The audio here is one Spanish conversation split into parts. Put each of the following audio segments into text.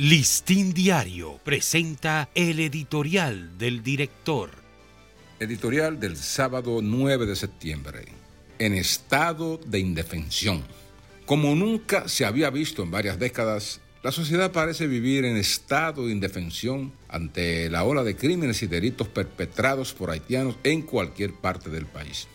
Listín Diario presenta el editorial del director. Editorial del sábado 9 de septiembre. En estado de indefensión. Como nunca se había visto en varias décadas, la sociedad parece vivir en estado de indefensión ante la ola de crímenes y delitos perpetrados por haitianos en cualquier parte del país.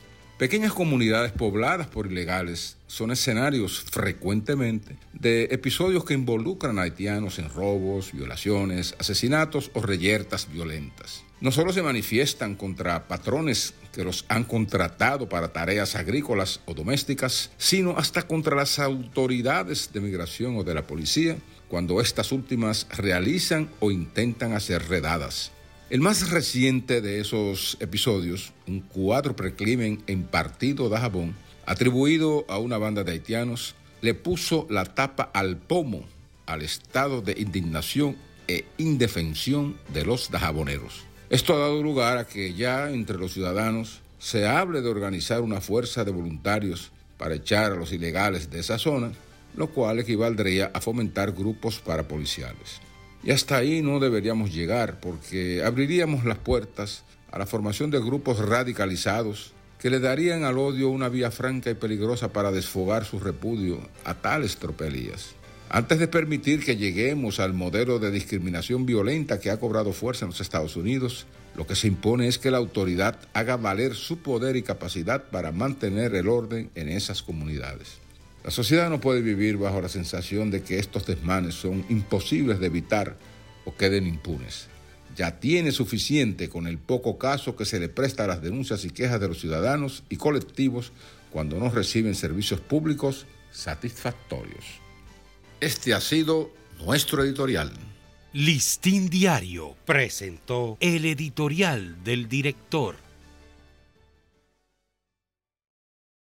Pequeñas comunidades pobladas por ilegales son escenarios frecuentemente de episodios que involucran a haitianos en robos, violaciones, asesinatos o reyertas violentas. No solo se manifiestan contra patrones que los han contratado para tareas agrícolas o domésticas, sino hasta contra las autoridades de migración o de la policía cuando estas últimas realizan o intentan hacer redadas. El más reciente de esos episodios, un cuadro precrimen en Partido de Jabón, atribuido a una banda de haitianos, le puso la tapa al pomo al estado de indignación e indefensión de los dajaboneros. Esto ha dado lugar a que ya entre los ciudadanos se hable de organizar una fuerza de voluntarios para echar a los ilegales de esa zona, lo cual equivaldría a fomentar grupos parapoliciales. Y hasta ahí no deberíamos llegar porque abriríamos las puertas a la formación de grupos radicalizados que le darían al odio una vía franca y peligrosa para desfogar su repudio a tales tropelías. Antes de permitir que lleguemos al modelo de discriminación violenta que ha cobrado fuerza en los Estados Unidos, lo que se impone es que la autoridad haga valer su poder y capacidad para mantener el orden en esas comunidades. La sociedad no puede vivir bajo la sensación de que estos desmanes son imposibles de evitar o queden impunes. Ya tiene suficiente con el poco caso que se le presta a las denuncias y quejas de los ciudadanos y colectivos cuando no reciben servicios públicos satisfactorios. Este ha sido nuestro editorial. Listín Diario presentó el editorial del director.